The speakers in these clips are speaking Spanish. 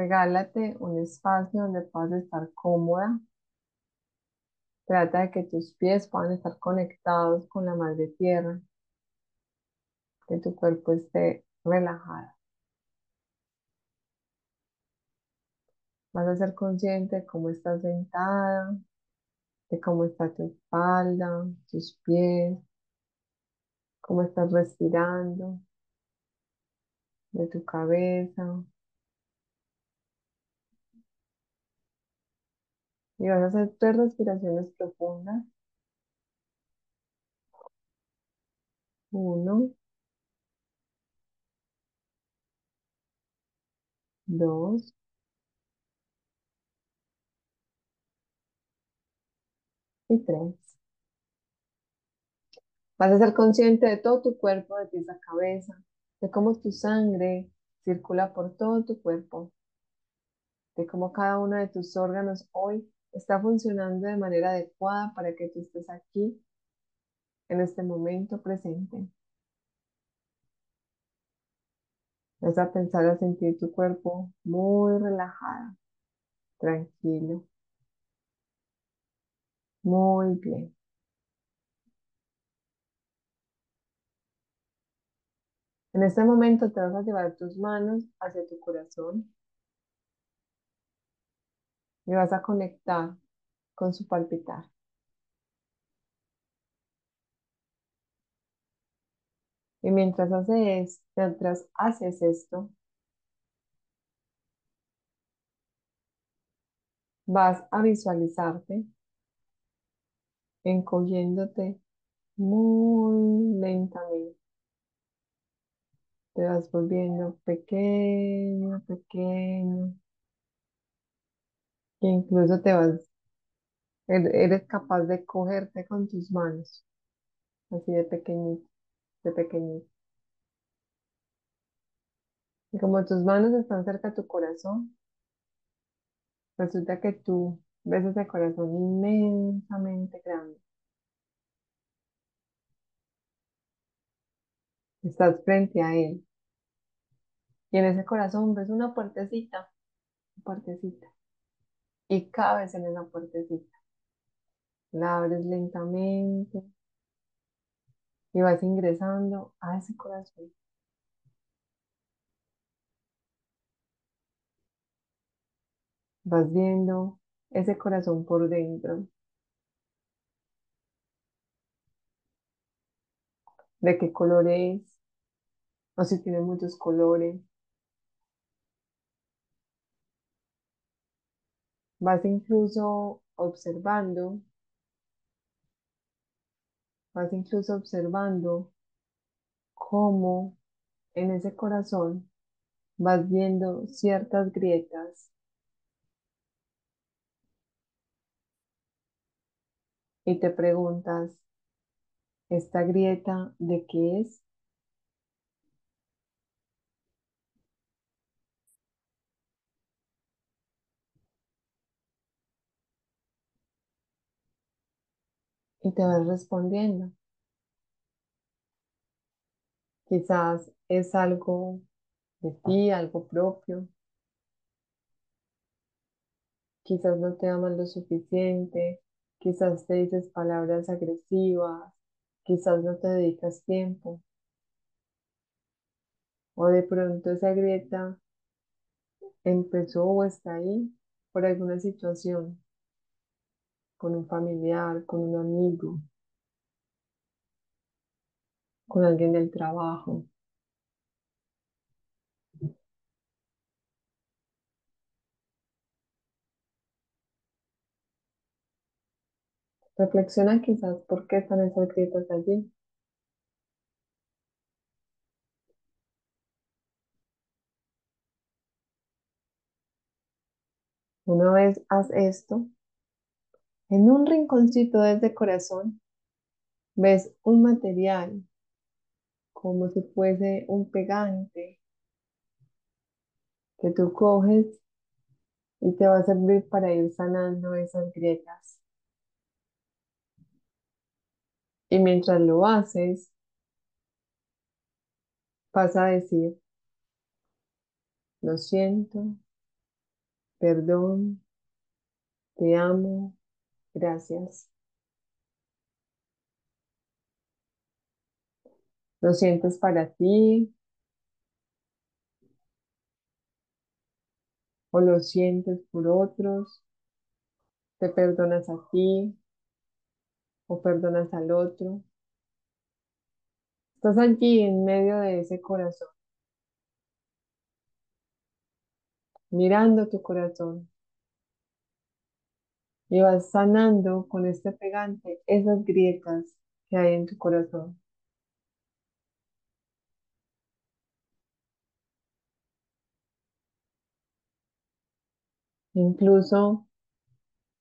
Regálate un espacio donde puedas estar cómoda. Trata de que tus pies puedan estar conectados con la madre tierra, que tu cuerpo esté relajado. Vas a ser consciente de cómo estás sentada, de cómo está tu espalda, tus pies, cómo estás respirando, de tu cabeza. Y vas a hacer tres respiraciones profundas. Uno, dos, y tres. Vas a ser consciente de todo tu cuerpo, de pies a cabeza, de cómo tu sangre circula por todo tu cuerpo, de cómo cada uno de tus órganos hoy está funcionando de manera adecuada para que tú estés aquí en este momento presente. Vas a pensar a sentir tu cuerpo muy relajado, tranquilo. Muy bien. En este momento te vas a llevar tus manos hacia tu corazón y vas a conectar con su palpitar. Y mientras haces, mientras haces esto, vas a visualizarte encogiéndote muy lentamente. Te vas volviendo pequeño, pequeño. E incluso te vas, er-, eres capaz de cogerte con tus manos, así de pequeñito, de pequeñito. Y como tus manos están cerca de tu corazón, resulta que tú ves ese corazón inmensamente grande. Estás frente a él. Y en ese corazón ves una puertecita, una puertecita. Y cabes en esa puertecita. La abres lentamente y vas ingresando a ese corazón. Vas viendo ese corazón por dentro. ¿De qué color es? O si tiene muchos colores. Vas incluso observando, vas incluso observando cómo en ese corazón vas viendo ciertas grietas y te preguntas, ¿esta grieta de qué es? Y te vas respondiendo. Quizás es algo de ti, algo propio. Quizás no te amas lo suficiente, quizás te dices palabras agresivas, quizás no te dedicas tiempo. O de pronto esa grieta empezó o está ahí por alguna situación, con un familiar, con un amigo, con alguien del trabajo. Reflexiona quizás por qué están esas allí. Una vez haz esto, en un rinconcito de ese corazón, ves un material como si fuese un pegante que tú coges y te va a servir para ir sanando esas grietas. Y mientras lo haces, vas a decir, lo siento, perdón, te amo, gracias. Lo sientes para ti. O lo sientes por otros, te perdonas a ti. O perdonas al otro. Estás allí en medio de ese corazón, mirando tu corazón y vas sanando con este pegante esas grietas que hay en tu corazón. Incluso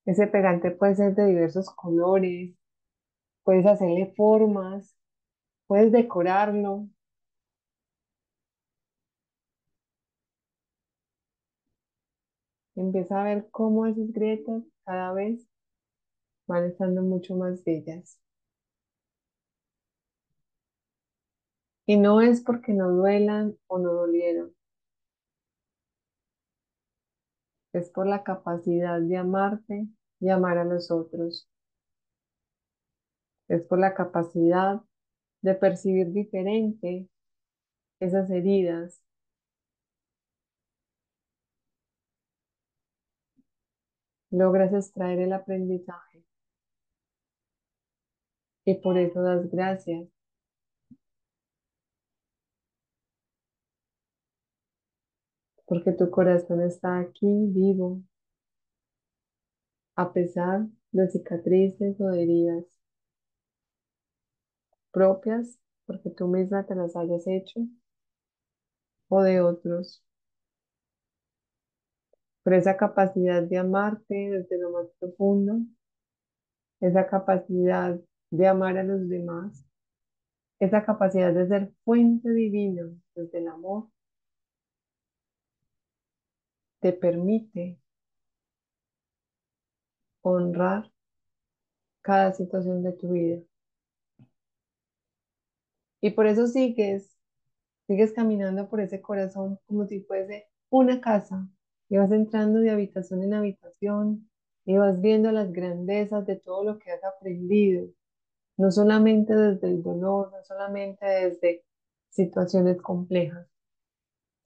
ese pegante puede ser de diversos colores, puedes hacerle formas, puedes decorarlo. Empieza a ver cómo esas grietas cada vez van estando mucho más bellas. Y no es porque no duelan o no dolieron. Es por la capacidad de amarte y amar a los otros. Es por la capacidad de percibir diferente esas heridas. Logras extraer el aprendizaje. Y por eso das gracias. Porque tu corazón está aquí vivo, a pesar de cicatrices o de heridas propias, porque tú misma te las hayas hecho, o de otros. Por esa capacidad de amarte desde lo más profundo, esa capacidad de amar a los demás, esa capacidad de ser fuente divina desde el amor, te permite honrar cada situación de tu vida. Y por eso sigues, sigues caminando por ese corazón como si fuese una casa. Y vas entrando de habitación en habitación y vas viendo las grandezas de todo lo que has aprendido. No solamente desde el dolor, no solamente desde situaciones complejas,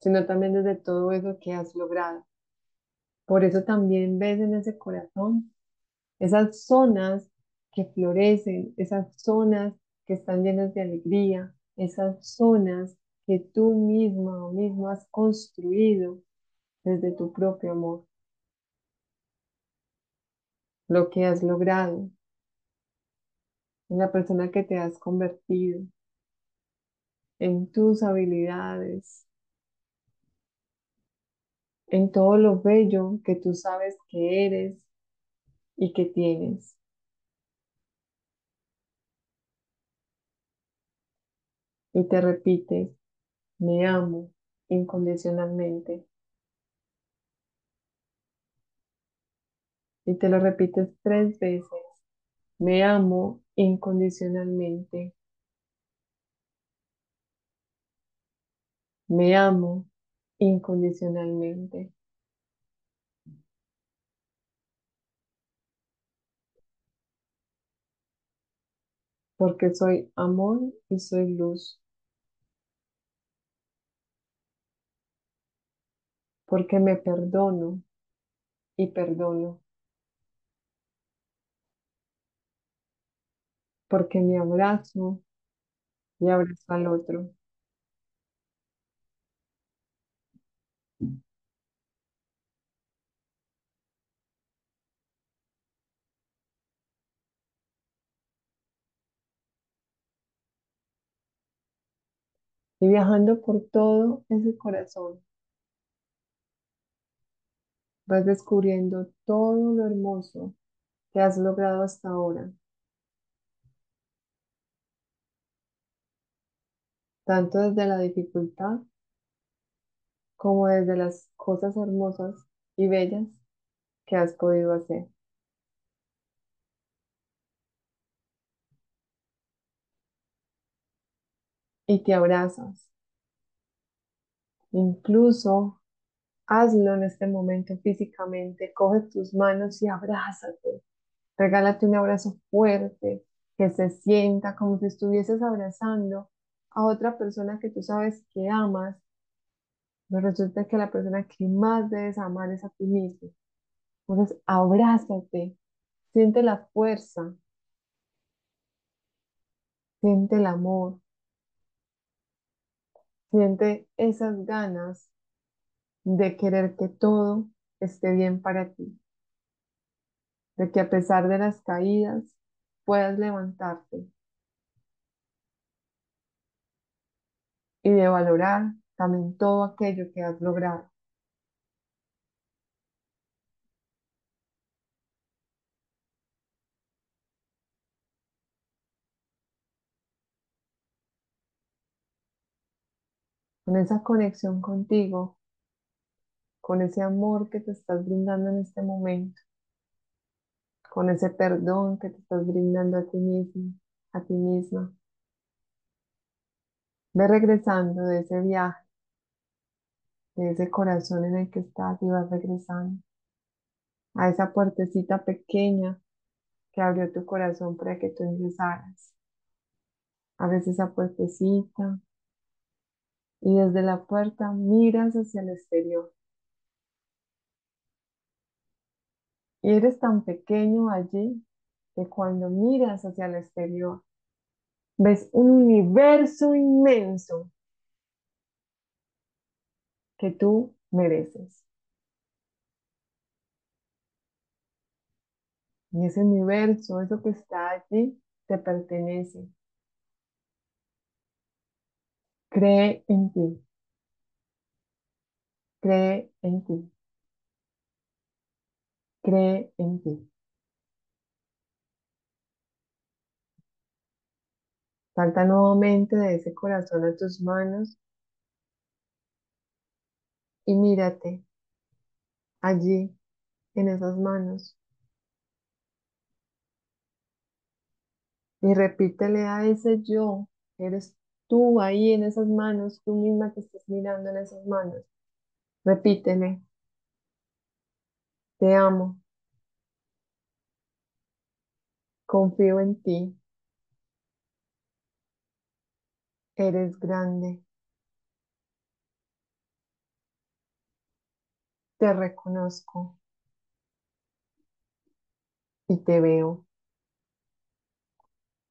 sino también desde todo eso que has logrado. Por eso también ves en ese corazón esas zonas que florecen, esas zonas que están llenas de alegría, esas zonas que tú misma o mismo has construido desde tu propio amor. Lo que has logrado, en la persona que te has convertido, en tus habilidades, en todo lo bello que tú sabes que eres y que tienes. Y te repites, me amo incondicionalmente. Y te lo repites tres veces, me amo incondicionalmente. Me amo incondicionalmente. Porque soy amor y soy luz. Porque me perdono y perdono. Porque me abrazo y abrazo al otro. Y viajando por todo ese corazón, vas descubriendo todo lo hermoso que has logrado hasta ahora. Tanto desde la dificultad como desde las cosas hermosas y bellas que has podido hacer. Y te abrazas. Incluso Hazlo en este momento físicamente. Coge tus manos y abrázate. Regálate un abrazo fuerte que se sienta como si estuvieses abrazando a otra persona que tú sabes que amas. Pero resulta que la persona que más debes amar es a ti mismo. Entonces, abrázate, siente la fuerza, siente el amor, siente esas ganas de querer que todo esté bien para ti, de que a pesar de las caídas puedas levantarte y de valorar también todo aquello que has logrado. Con esa conexión contigo, con ese amor que te estás brindando en este momento, con ese perdón que te estás brindando a ti mismo, a ti misma. Ve regresando de ese viaje, de ese corazón en el que estás y vas regresando a esa puertecita pequeña que abrió tu corazón para que tú ingresaras. Abres esa puertecita y desde la puerta miras hacia el exterior. Y eres tan pequeño allí que cuando miras hacia el exterior, ves un universo inmenso que tú mereces. Y ese universo, eso que está allí, te pertenece. Cree en ti. Cree en ti. Cree en ti. Salta nuevamente de ese corazón a tus manos y mírate allí en esas manos. Y repítele a ese yo, eres tú ahí en esas manos, tú misma que estás mirando en esas manos. Repítele, te amo, confío en ti, eres grande, te reconozco y te veo.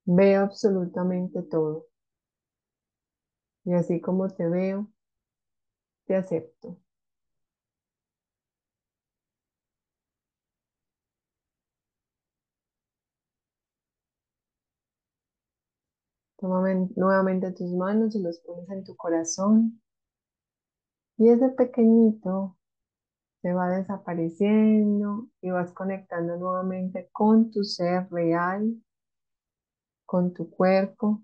Veo absolutamente todo. Y así como te veo, te acepto. Nuevamente tus manos y los pones en tu corazón. Y ese pequeñito se va desapareciendo y vas conectando nuevamente con tu ser real, con tu cuerpo,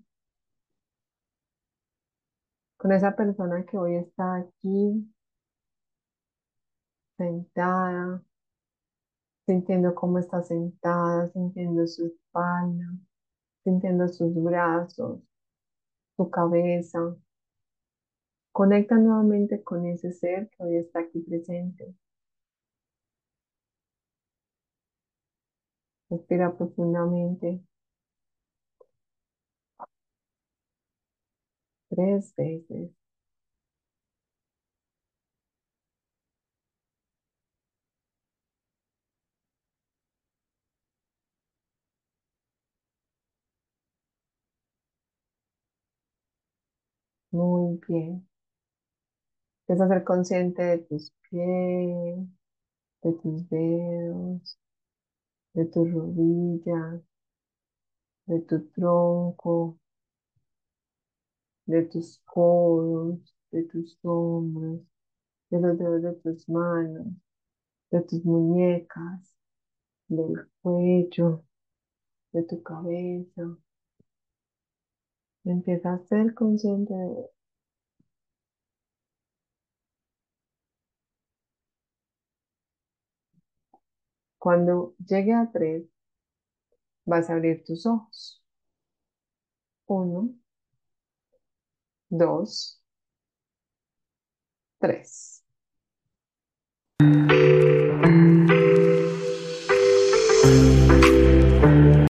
con esa persona que hoy está aquí, sentada, sintiendo cómo está sentada, sintiendo su espalda, sintiendo sus brazos, su cabeza. Conecta nuevamente con ese ser que hoy está aquí presente. Respira profundamente. Tres veces. Muy bien. Empieza a ser consciente de tus pies, de tus dedos, de tus rodillas, de tu tronco, de tus codos, de tus hombros, de los dedos de tus manos, de tus muñecas, del cuello, de tu cabeza. Empieza a ser consciente de Cuando llegue a tres, vas a abrir tus ojos. Uno, dos, tres.